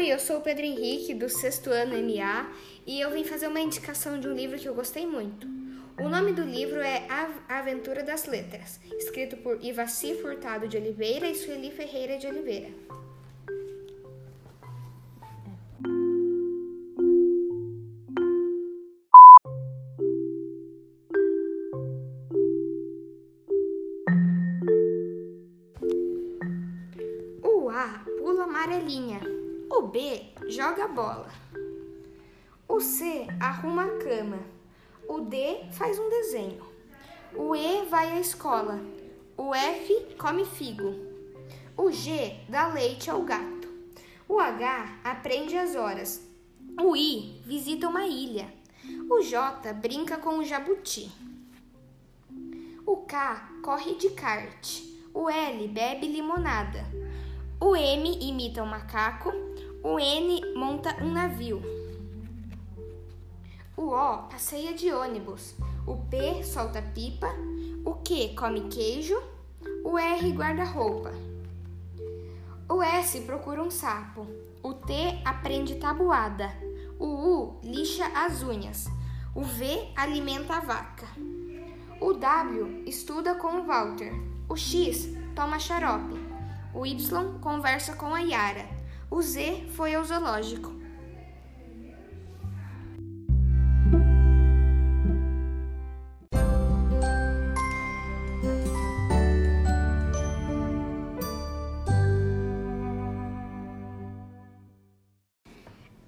Oi, eu sou o Pedro Henrique, do sexto ano MA, e eu vim fazer uma indicação de um livro que eu gostei muito. O nome do livro é A Aventura das Letras, escrito por Ivaci Furtado de Oliveira e Sueli Ferreira de Oliveira. O pula amarelinha. O B joga bola. O C arruma a cama. O D faz um desenho. O E vai à escola. O F come figo. O G dá leite ao gato. O H aprende as horas. O I visita uma ilha. O J brinca com o jabuti. O K corre de kart. O L bebe limonada. O M imita um macaco. O N monta um navio. O O passeia de ônibus. O P solta pipa. O Q come queijo. O R guarda roupa. O S procura um sapo. O T aprende tabuada. O U lixa as unhas. O V alimenta a vaca. O W estuda com o Walter. O X toma xarope. O Y conversa com a Yara. O Z foi ao zoológico.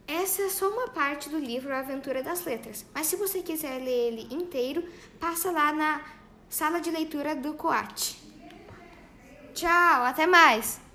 Essa é só uma parte do livro A Aventura das Letras, mas se você quiser ler ele inteiro, passa lá na sala de leitura do Coate. Tchau, até mais!